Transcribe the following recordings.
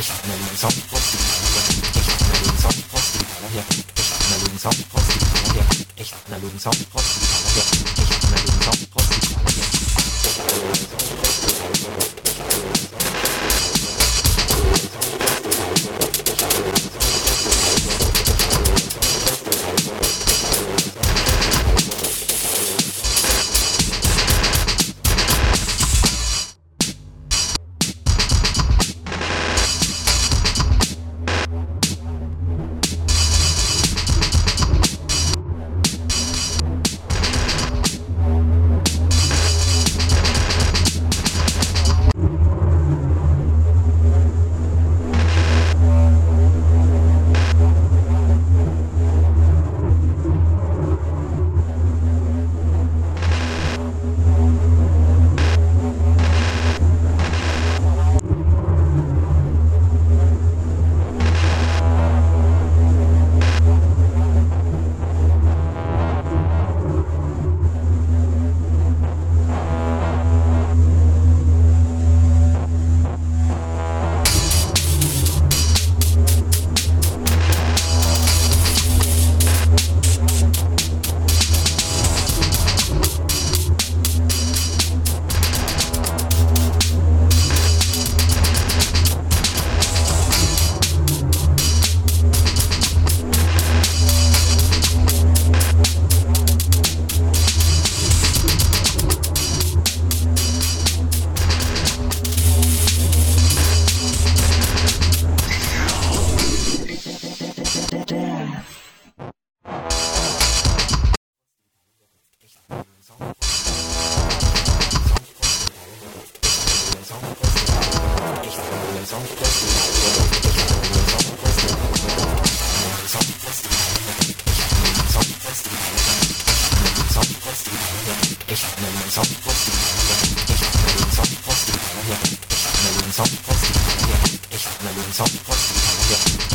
Sound, Ich hab ne Lösung.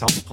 sound